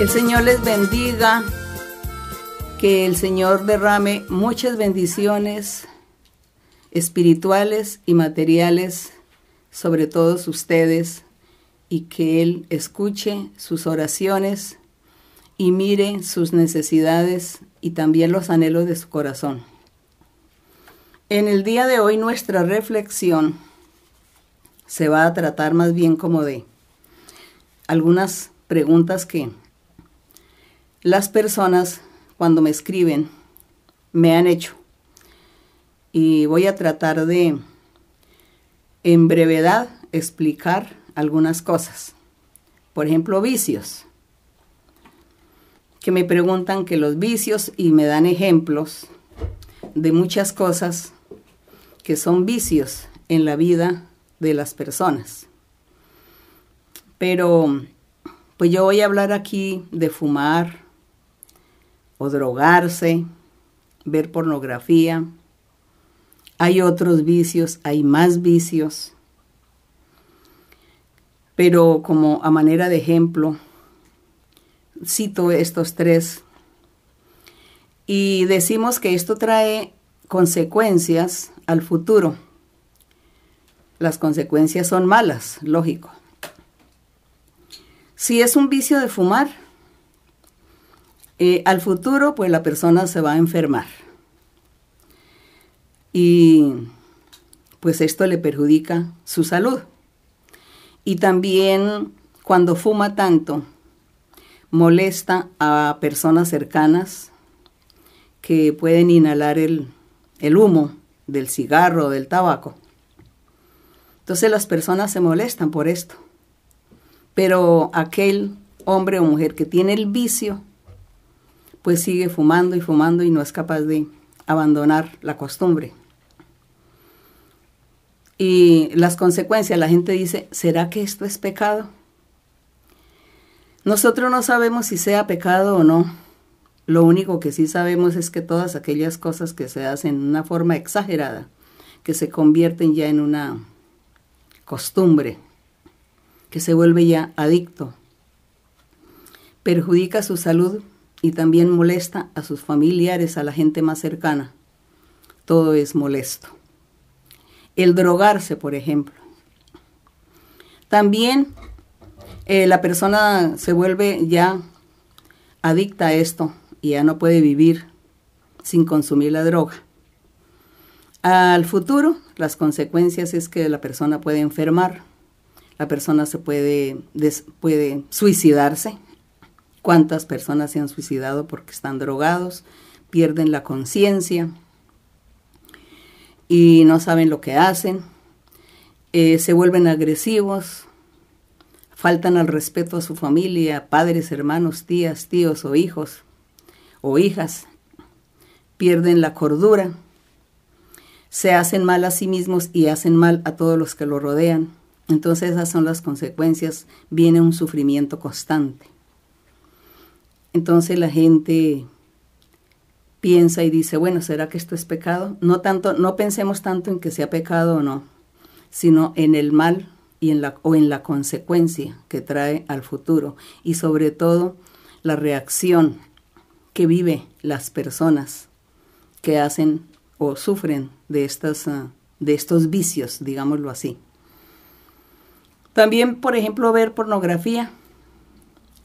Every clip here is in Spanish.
El Señor les bendiga, que el Señor derrame muchas bendiciones espirituales y materiales sobre todos ustedes y que Él escuche sus oraciones y mire sus necesidades y también los anhelos de su corazón. En el día de hoy nuestra reflexión se va a tratar más bien como de algunas preguntas que las personas cuando me escriben me han hecho. Y voy a tratar de, en brevedad, explicar algunas cosas. Por ejemplo, vicios. Que me preguntan que los vicios y me dan ejemplos de muchas cosas que son vicios en la vida de las personas. Pero, pues yo voy a hablar aquí de fumar, o drogarse, ver pornografía. Hay otros vicios, hay más vicios. Pero como a manera de ejemplo, cito estos tres. Y decimos que esto trae consecuencias al futuro. Las consecuencias son malas, lógico. Si es un vicio de fumar, eh, al futuro, pues la persona se va a enfermar. Y pues esto le perjudica su salud. Y también cuando fuma tanto, molesta a personas cercanas que pueden inhalar el, el humo del cigarro o del tabaco. Entonces las personas se molestan por esto. Pero aquel hombre o mujer que tiene el vicio pues sigue fumando y fumando y no es capaz de abandonar la costumbre. Y las consecuencias, la gente dice, ¿será que esto es pecado? Nosotros no sabemos si sea pecado o no. Lo único que sí sabemos es que todas aquellas cosas que se hacen de una forma exagerada, que se convierten ya en una costumbre, que se vuelve ya adicto, perjudica su salud y también molesta a sus familiares, a la gente más cercana. Todo es molesto. El drogarse, por ejemplo. También eh, la persona se vuelve ya adicta a esto y ya no puede vivir sin consumir la droga. Al futuro, las consecuencias es que la persona puede enfermar, la persona se puede, puede suicidarse, cuántas personas se han suicidado porque están drogados, pierden la conciencia y no saben lo que hacen, eh, se vuelven agresivos, faltan al respeto a su familia, padres, hermanos, tías, tíos o hijos o hijas, pierden la cordura, se hacen mal a sí mismos y hacen mal a todos los que lo rodean. Entonces esas son las consecuencias, viene un sufrimiento constante. Entonces la gente piensa y dice, bueno, ¿será que esto es pecado? No tanto, no pensemos tanto en que sea pecado o no, sino en el mal y en la, o en la consecuencia que trae al futuro y sobre todo la reacción que vive las personas que hacen o sufren de, estas, ah, de estos vicios, digámoslo así. También, por ejemplo, ver pornografía.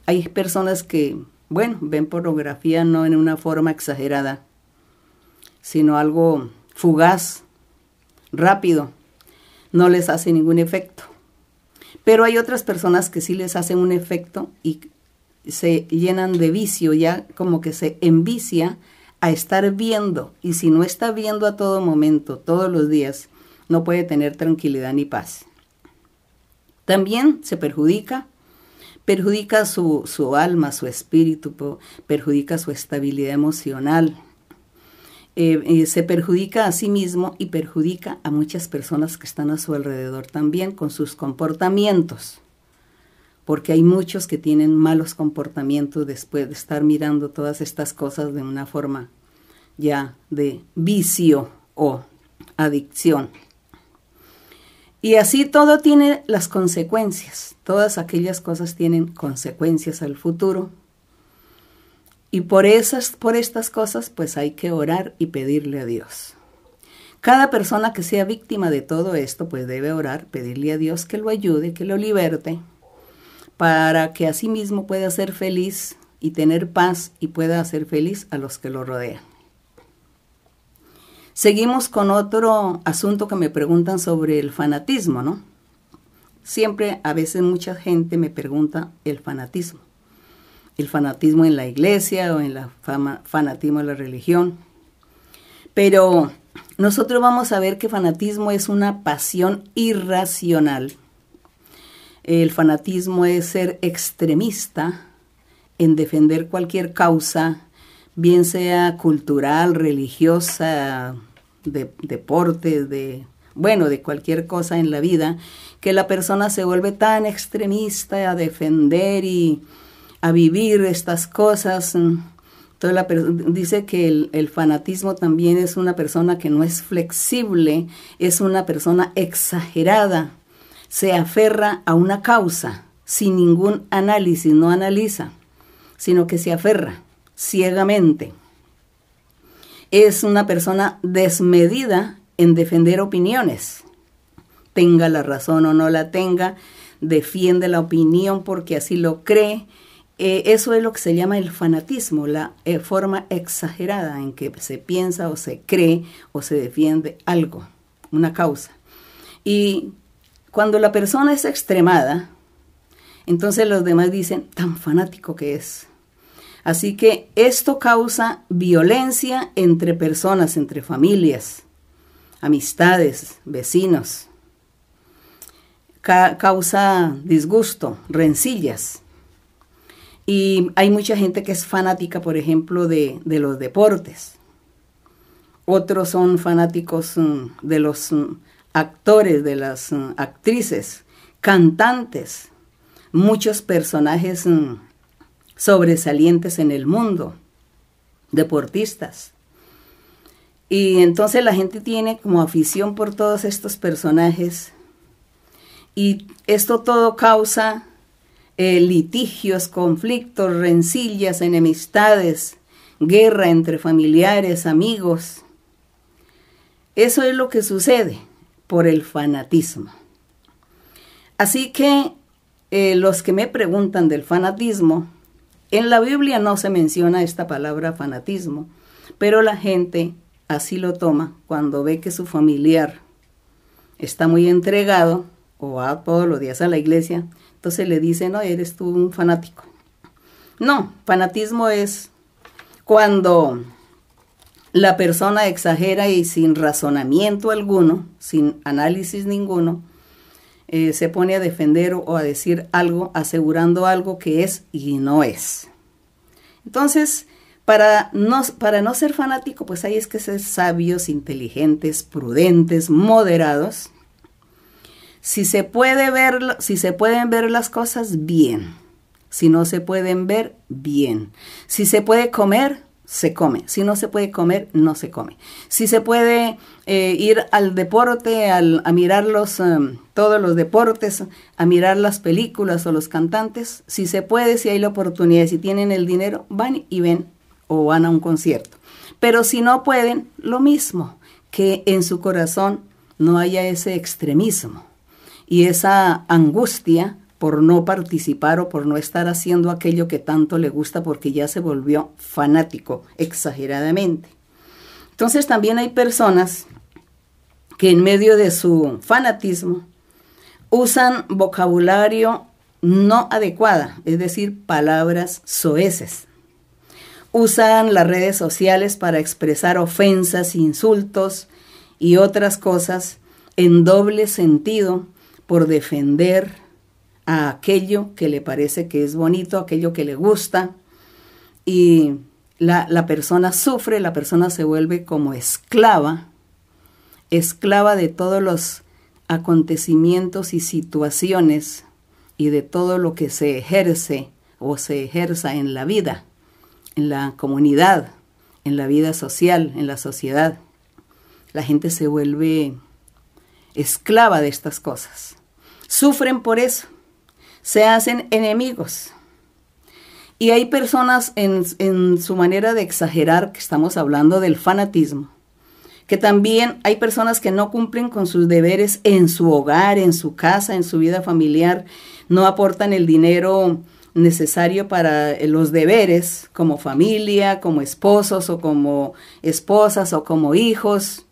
Hay personas que bueno, ven pornografía no en una forma exagerada, sino algo fugaz, rápido, no les hace ningún efecto. Pero hay otras personas que sí les hacen un efecto y se llenan de vicio, ya como que se envicia a estar viendo. Y si no está viendo a todo momento, todos los días, no puede tener tranquilidad ni paz. También se perjudica perjudica su, alma, su espíritu, perjudica su estabilidad emocional. Eh, eh, se perjudica a sí mismo y perjudica a muchas personas que están a su alrededor también con sus comportamientos, porque hay muchos que tienen malos comportamientos después de estar mirando todas estas cosas de una forma ya de vicio o adicción. Y así todo tiene las consecuencias. Todas aquellas cosas tienen consecuencias al futuro Y por, esas, por estas cosas, pues hay que orar y pedirle a Dios. Cada persona que sea víctima de todo esto, pues debe orar, pedirle a Dios que lo ayude, que lo liberte, para que así mismo pueda ser feliz y tener paz y pueda hacer feliz a los que lo rodean. Seguimos con otro asunto que me preguntan sobre el fanatismo, ¿no? Siempre, a veces mucha gente me pregunta el fanatismo. El fanatismo en la iglesia o en la fanatismo en la religión. Pero nosotros vamos a ver que fanatismo es una pasión irracional. El fanatismo es ser extremista en defender cualquier causa, bien sea cultural, religiosa, de deporte, de bueno, de cualquier cosa en la vida, que la persona se vuelve tan extremista a defender y a vivir estas cosas. La, dice que el, fanatismo también es una persona que no es flexible, es una persona exagerada, se aferra a una causa sin ningún análisis, no analiza, sino que se aferra ciegamente. Es una persona desmedida en defender opiniones, tenga la razón o no la tenga, defiende la opinión porque así lo cree eh, eso es lo que se llama el fanatismo, la eh, forma exagerada en que se piensa o se cree o se defiende algo, una causa. Y cuando la persona es extremada, entonces los demás dicen, tan fanático que es. Así que esto causa violencia entre personas, entre familias, amistades, vecinos. causa disgusto, rencillas. Y hay mucha gente que es fanática, por ejemplo, de, los deportes. Otros son fanáticos mm, de los mm, actores, de las mm, actrices, cantantes, muchos personajes sobresalientes en el mundo, deportistas. Y entonces la gente tiene como afición por todos estos personajes y esto todo causa eh, litigios, conflictos, rencillas, enemistades, guerra entre familiares, amigos. Eso es lo que sucede por el fanatismo. Así que eh, los que me preguntan del fanatismo, en la Biblia no se menciona esta palabra fanatismo, pero la gente así lo toma cuando ve que su familiar está muy entregado o va todos los días a la iglesia, entonces le dice, no, eres tú un fanático. No, fanatismo es cuando la persona exagera y sin razonamiento alguno, sin análisis ninguno, eh, se pone a defender o a decir algo asegurando algo que es y no es. Entonces, para no, para no ser fanático, pues hay es que ser sabios, inteligentes, prudentes, moderados si se puede ver, si se pueden ver las cosas bien. Si no se pueden ver, bien. Si se puede comer, se come. Si no se puede comer, no se come. Si se puede eh, ir al deporte, a mirar los, em, todos los deportes, a mirar las películas o los cantantes, si se puede, si hay la oportunidad, si tienen el dinero, van y ven o van a un concierto. Pero si no pueden, lo mismo, que en su corazón no haya ese extremismo y esa angustia por no participar o por no estar haciendo aquello que tanto le gusta porque ya se volvió fanático exageradamente. Entonces también hay personas que en medio de su fanatismo usan vocabulario no adecuada, es decir, palabras soeces. Usan las redes sociales para expresar ofensas, insultos y otras cosas en doble sentido por defender a aquello que le parece que es bonito, aquello que le gusta, y la, la persona sufre, la persona se vuelve como esclava, esclava de todos los acontecimientos y situaciones y de todo lo que se ejerce o se ejerza en la vida, en la comunidad, en la vida social, en la sociedad. La gente se vuelve esclava de estas cosas. Sufren por eso, se hacen enemigos. Y hay personas en, su manera de exagerar, que estamos hablando del fanatismo, que también hay personas que no cumplen con sus deberes en su hogar, en su casa, en su vida familiar, no aportan el dinero necesario para los deberes como familia, como esposos o como esposas o como hijos.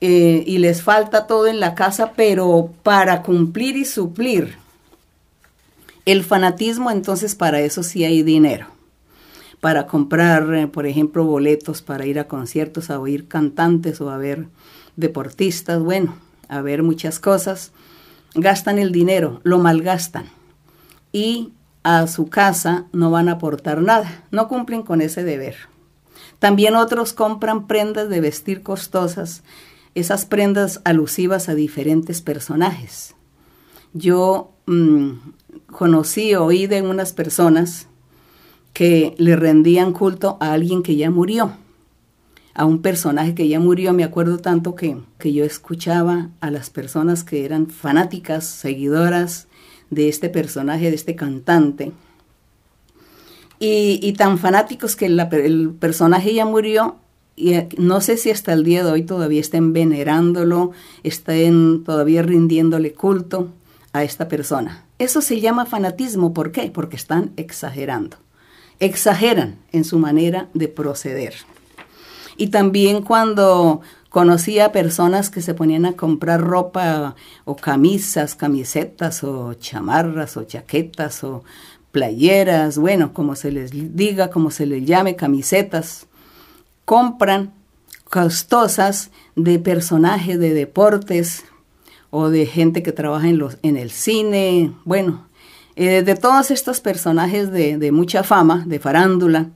Eh, y les falta todo en la casa, pero para cumplir y suplir el fanatismo, entonces para eso sí hay dinero. Para comprar, eh, por ejemplo, boletos para ir a conciertos, a oír cantantes o a ver deportistas, bueno, a ver muchas cosas. Gastan el dinero, lo malgastan. Y a su casa no van a aportar nada, no cumplen con ese deber. También otros compran prendas de vestir costosas esas prendas alusivas a diferentes personajes. Yo mm, conocí, oí de unas personas que le rendían culto a alguien que ya murió, a un personaje que ya murió. Me acuerdo tanto que, que yo escuchaba a las personas que eran fanáticas, seguidoras de este personaje, de este cantante. Y, tan fanáticos que el personaje ya murió y no sé si hasta el día de hoy todavía estén venerándolo, estén todavía rindiéndole culto a esta persona. Eso se llama fanatismo. ¿Por qué? Porque están exagerando. Exageran en su manera de proceder. Y también cuando conocí a personas que se ponían a comprar ropa o camisas, camisetas o chamarras o chaquetas o playeras, bueno, como se les diga, como se les llame, camisetas compran costosas de personajes de deportes o de gente que trabaja en, los, en el cine, bueno, eh, de todos estos personajes de, de mucha fama, de farándula.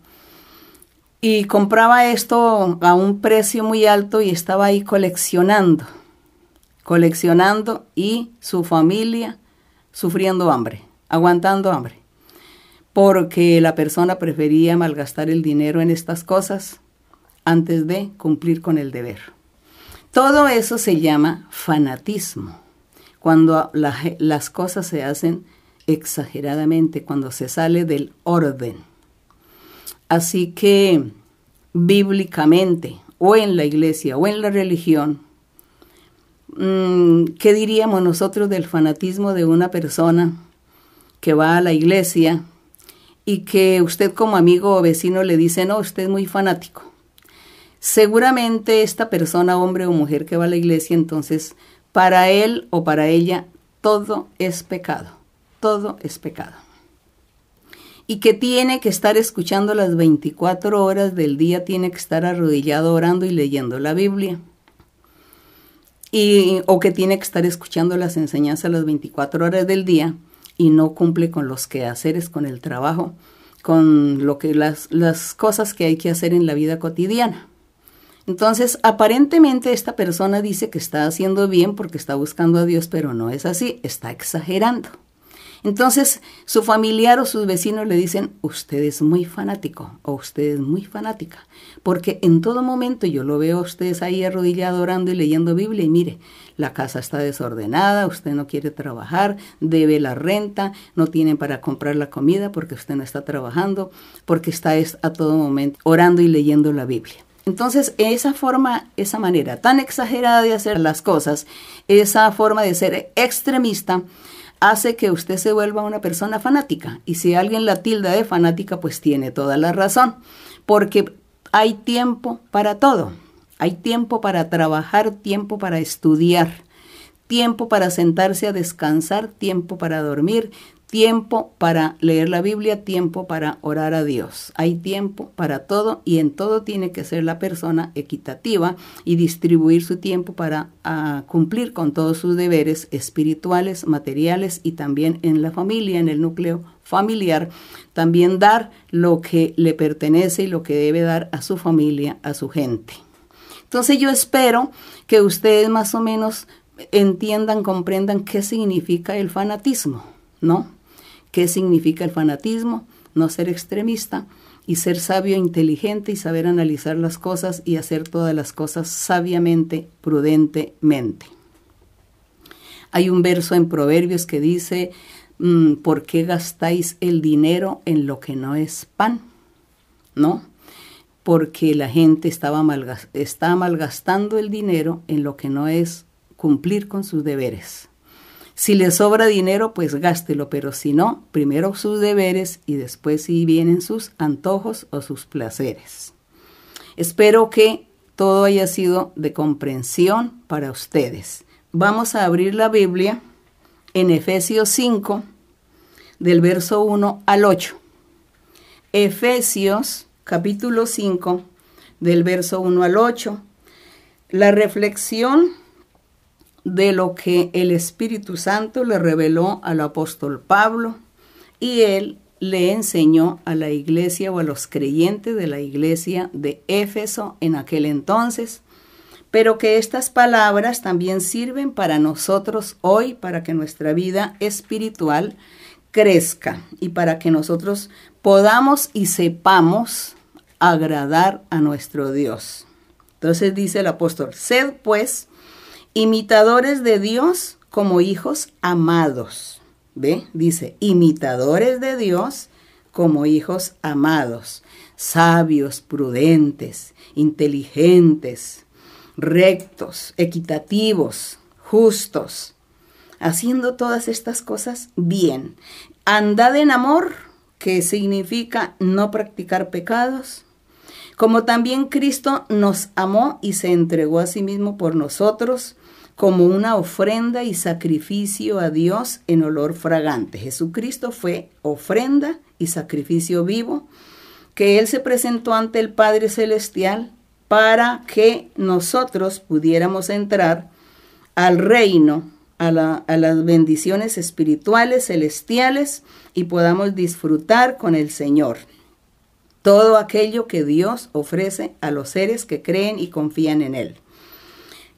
Y compraba esto a un precio muy alto y estaba ahí coleccionando, coleccionando y su familia sufriendo hambre, aguantando hambre, porque la persona prefería malgastar el dinero en estas cosas antes de cumplir con el deber. Todo eso se llama fanatismo, cuando las cosas se hacen exageradamente, cuando se sale del orden. Así que bíblicamente, o en la iglesia, o en la religión, mm, ¿qué diríamos nosotros del fanatismo de una persona que va a la iglesia y que usted como amigo o vecino le dice, no, usted es muy fanático? Seguramente esta persona, hombre o mujer que va a la iglesia, entonces, para él o para ella, todo es pecado, todo es pecado. Y que tiene que estar escuchando las 24 horas del día, tiene que estar arrodillado orando y leyendo la Biblia. Y, o que tiene que estar escuchando las enseñanzas las 24 horas del día y no cumple con los quehaceres, con el trabajo, con lo que las, las cosas que hay que hacer en la vida cotidiana. Entonces, aparentemente esta persona dice que está haciendo bien porque está buscando a Dios, pero no es así, está exagerando. Entonces, su familiar o sus vecinos le dicen, usted es muy fanático o usted es muy fanática, porque en todo momento yo lo veo a ustedes ahí arrodillado orando y leyendo Biblia y mire, la casa está desordenada, usted no quiere trabajar, debe la renta, no tienen para comprar la comida porque usted no está trabajando, porque está a todo momento orando y leyendo la Biblia. Entonces, esa forma, esa manera tan exagerada de hacer las cosas, esa forma de ser extremista, hace que usted se vuelva una persona fanática. Y si alguien la tilda de fanática, pues tiene toda la razón, porque hay tiempo para todo. Hay tiempo para trabajar, tiempo para estudiar, tiempo para sentarse a descansar, tiempo para dormir, tiempo para leer la Biblia, tiempo para orar a Dios. Hay tiempo para todo y en todo tiene que ser la persona equitativa y distribuir su tiempo para ah, cumplir con todos sus deberes espirituales, materiales y también en la familia, en el núcleo familiar, también dar lo que le pertenece y lo que debe dar a su familia, a su gente. Entonces yo espero que ustedes más o menos entiendan, comprendan qué significa el fanatismo, ¿no? Qué significa el fanatismo, no ser extremista y ser sabio e inteligente y saber analizar las cosas y hacer todas las cosas sabiamente, prudentemente. Hay un verso en Proverbios que dice, mm, ¿por qué gastáis el dinero en lo que no es pan? ¿No? Porque la gente estaba está malgastando el dinero en lo que no es cumplir con sus deberes. Si le sobra dinero, pues gástelo, pero si no, primero sus deberes y después si vienen sus antojos o sus placeres. Espero que todo haya sido de comprensión para ustedes. Vamos a abrir la Biblia en Efesios 5, del verso 1 al 8. Efesios capítulo 5, del verso 1 al 8. La reflexión de lo que el Espíritu Santo le reveló al apóstol Pablo y él le enseñó a la iglesia o a los creyentes de la iglesia de Éfeso en aquel entonces, pero que estas palabras también sirven para nosotros hoy, para que nuestra vida espiritual crezca y para que nosotros podamos y sepamos agradar a nuestro Dios. Entonces dice el apóstol, sed pues imitadores de Dios como hijos amados. ¿Ve? Dice, imitadores de Dios como hijos amados, sabios, prudentes, inteligentes, rectos, equitativos, justos, haciendo todas estas cosas bien. Andad en amor, que significa no practicar pecados, como también Cristo nos amó y se entregó a sí mismo por nosotros como una ofrenda y sacrificio a Dios en olor fragante. Jesucristo fue ofrenda y sacrificio vivo, que Él se presentó ante el Padre Celestial para que nosotros pudiéramos entrar al reino, a, las bendiciones espirituales, celestiales, y podamos disfrutar con el Señor todo aquello que Dios ofrece a los seres que creen y confían en Él.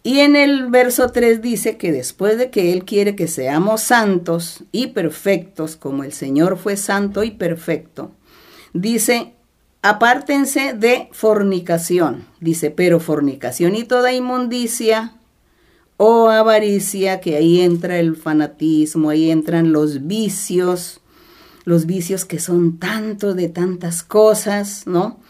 Y en el verso 3 dice que después de que Él quiere que seamos santos y perfectos, como el Señor fue santo y perfecto, dice, apártense de fornicación. Dice, pero fornicación y toda inmundicia o avaricia, que ahí entra el fanatismo, ahí entran los vicios, los vicios que son tanto de tantas cosas, ¿no?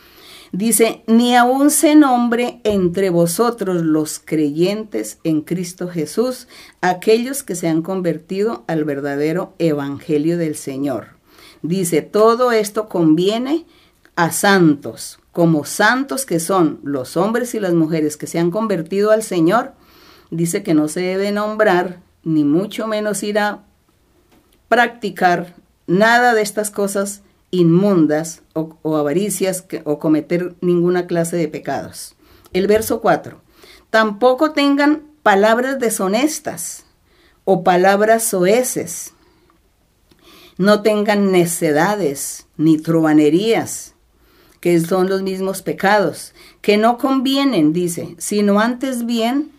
Dice, ni aun se nombre entre vosotros los creyentes en Cristo Jesús, aquellos que se han convertido al verdadero evangelio del Señor. Dice, todo esto conviene a santos, como santos que son los hombres y las mujeres que se han convertido al Señor. Dice que no se debe nombrar, ni mucho menos ir a practicar nada de estas cosas inmundas o, avaricias o cometer ninguna clase de pecados. El verso 4. Tampoco tengan palabras deshonestas o palabras soeces. No tengan necedades ni truanerías, que son los mismos pecados, que no convienen, dice, sino antes bien,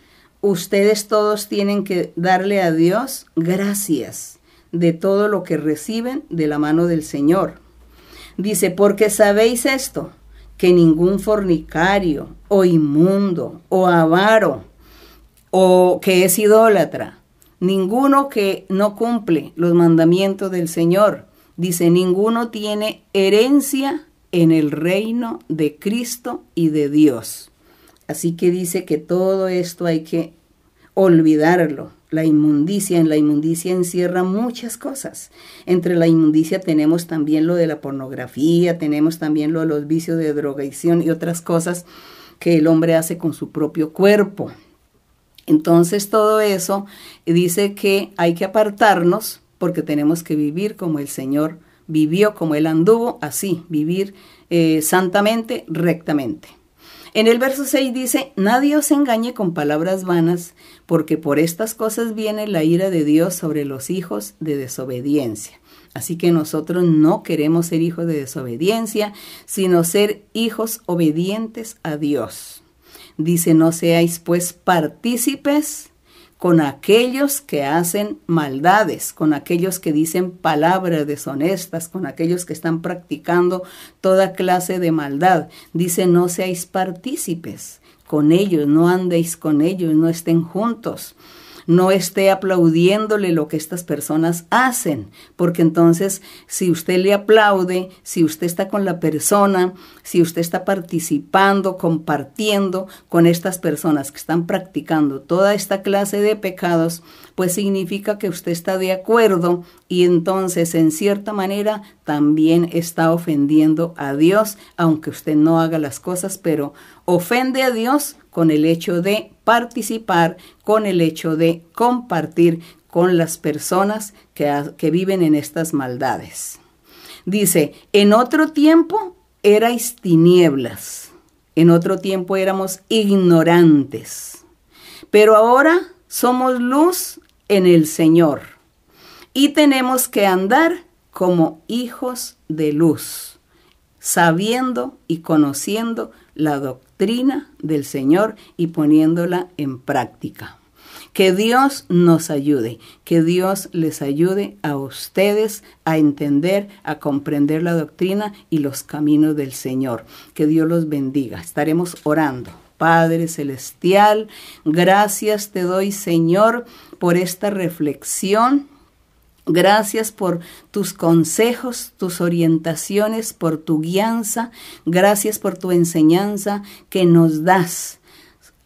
ustedes todos tienen que darle a Dios gracias de todo lo que reciben de la mano del Señor. Dice, porque sabéis esto, que ningún fornicario o inmundo o avaro o que es idólatra, ninguno que no cumple los mandamientos del Señor, dice, ninguno tiene herencia en el reino de Cristo y de Dios. Así que dice que todo esto hay que olvidarlo, la inmundicia. En la inmundicia encierra muchas cosas. Entre la inmundicia tenemos también lo de la pornografía, tenemos también lo de los vicios de drogación y otras cosas que el hombre hace con su propio cuerpo. Entonces todo eso dice que hay que apartarnos porque tenemos que vivir como el Señor vivió, como Él anduvo, así, vivir eh, santamente, rectamente. En el verso 6 dice, nadie os engañe con palabras vanas, porque por estas cosas viene la ira de Dios sobre los hijos de desobediencia. Así que nosotros no queremos ser hijos de desobediencia, sino ser hijos obedientes a Dios. Dice, no seáis pues partícipes con aquellos que hacen maldades, con aquellos que dicen palabras deshonestas, con aquellos que están practicando toda clase de maldad. Dice, no seáis partícipes con ellos, no andéis con ellos, no estén juntos. No esté aplaudiéndole lo que estas personas hacen, porque entonces si usted le aplaude, si usted está con la persona, si usted está participando, compartiendo con estas personas que están practicando toda esta clase de pecados, pues significa que usted está de acuerdo y entonces en cierta manera también está ofendiendo a Dios, aunque usted no haga las cosas, pero ofende a Dios con el hecho de participar, con el hecho de compartir con las personas que, que viven en estas maldades. Dice, en otro tiempo erais tinieblas, en otro tiempo éramos ignorantes, pero ahora somos luz en el Señor y tenemos que andar como hijos de luz, sabiendo y conociendo la doctrina del Señor y poniéndola en práctica. Que Dios nos ayude, que Dios les ayude a ustedes a entender, a comprender la doctrina y los caminos del Señor. Que Dios los bendiga. Estaremos orando. Padre Celestial, gracias te doy Señor por esta reflexión. Gracias por tus consejos, tus orientaciones, por tu guianza. Gracias por tu enseñanza que nos das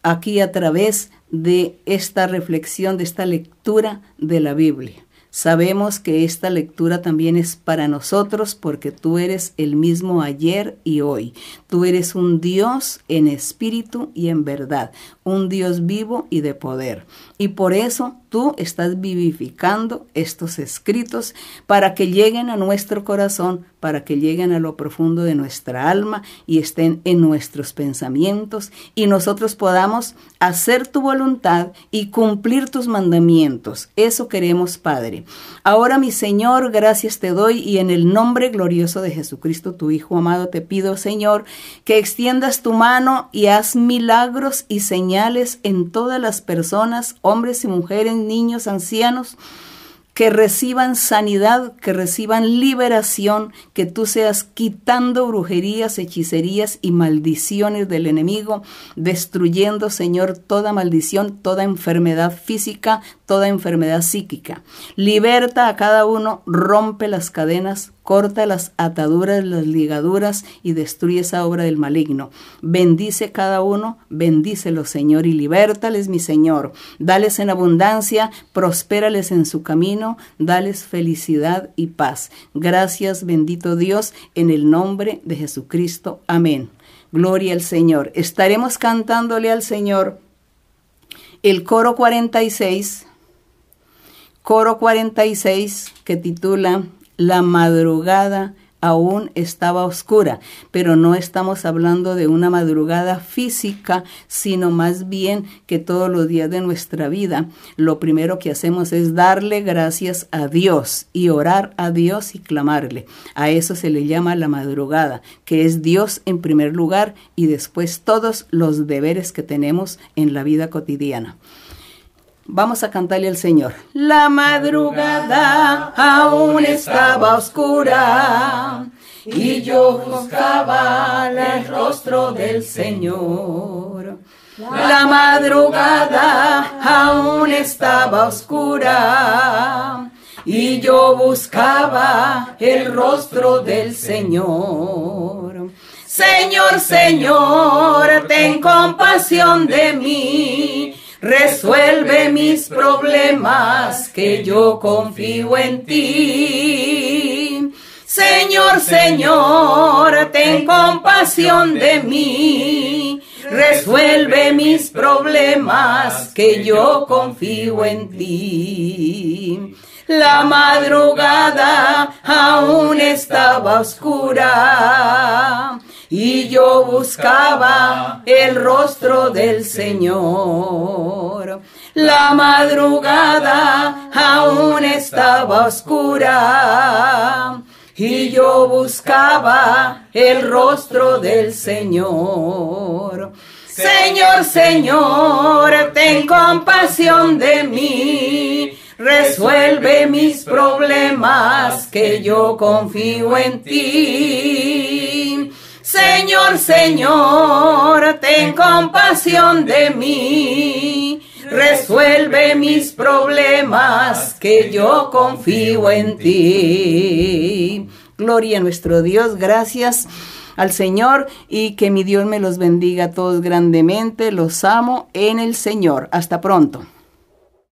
aquí a través de esta reflexión, de esta lectura de la Biblia. Sabemos que esta lectura también es para nosotros porque tú eres el mismo ayer y hoy. Tú eres un Dios en espíritu y en verdad, un Dios vivo y de poder. Y por eso tú estás vivificando estos escritos para que lleguen a nuestro corazón, para que lleguen a lo profundo de nuestra alma y estén en nuestros pensamientos y nosotros podamos hacer tu voluntad y cumplir tus mandamientos. Eso queremos, Padre. Ahora, mi Señor, gracias te doy y en el nombre glorioso de Jesucristo, tu Hijo amado, te pido, Señor, que extiendas tu mano y haz milagros y señales en todas las personas, hombres y mujeres, niños, ancianos, que reciban sanidad, que reciban liberación, que tú seas quitando brujerías, hechicerías y maldiciones del enemigo, destruyendo, Señor, toda maldición, toda enfermedad física, toda enfermedad psíquica. Liberta a cada uno, rompe las cadenas, corta las ataduras, las ligaduras y destruye esa obra del maligno. Bendice cada uno, bendícelo, Señor, y libértales, mi Señor. Dales en abundancia, prospérales en su camino, dales felicidad y paz. Gracias, bendito Dios, en el nombre de Jesucristo. Amén. Gloria al Señor. Estaremos cantándole al Señor el coro 46, coro 46 que titula la madrugada aún estaba oscura, pero no estamos hablando de una madrugada física, sino más bien que todos los días de nuestra vida lo primero que hacemos es darle gracias a Dios y orar a Dios y clamarle. A eso se le llama la madrugada, que es Dios en primer lugar y después todos los deberes que tenemos en la vida cotidiana. Vamos a cantarle al Señor. La madrugada aún estaba oscura y yo buscaba el rostro del Señor. La madrugada aún estaba oscura y yo buscaba el rostro del Señor. Señor, Señor, ten compasión de mí Resuelve mis problemas, que yo confío en ti. Señor, Señor, ten compasión de mí. Resuelve mis problemas, que yo confío en ti. La madrugada aún estaba oscura y yo buscaba el rostro del Señor. La madrugada aún estaba oscura y yo buscaba el rostro del Señor. Señor, Señor, ten compasión de mí. Resuelve mis problemas, que yo confío en ti. Señor, Señor, ten compasión de mí. resuelve mis problemas, que yo confío en ti. Gloria a nuestro Dios, gracias al Señor y que mi Dios me los bendiga a todos grandemente. Los amo en el Señor. Hasta pronto.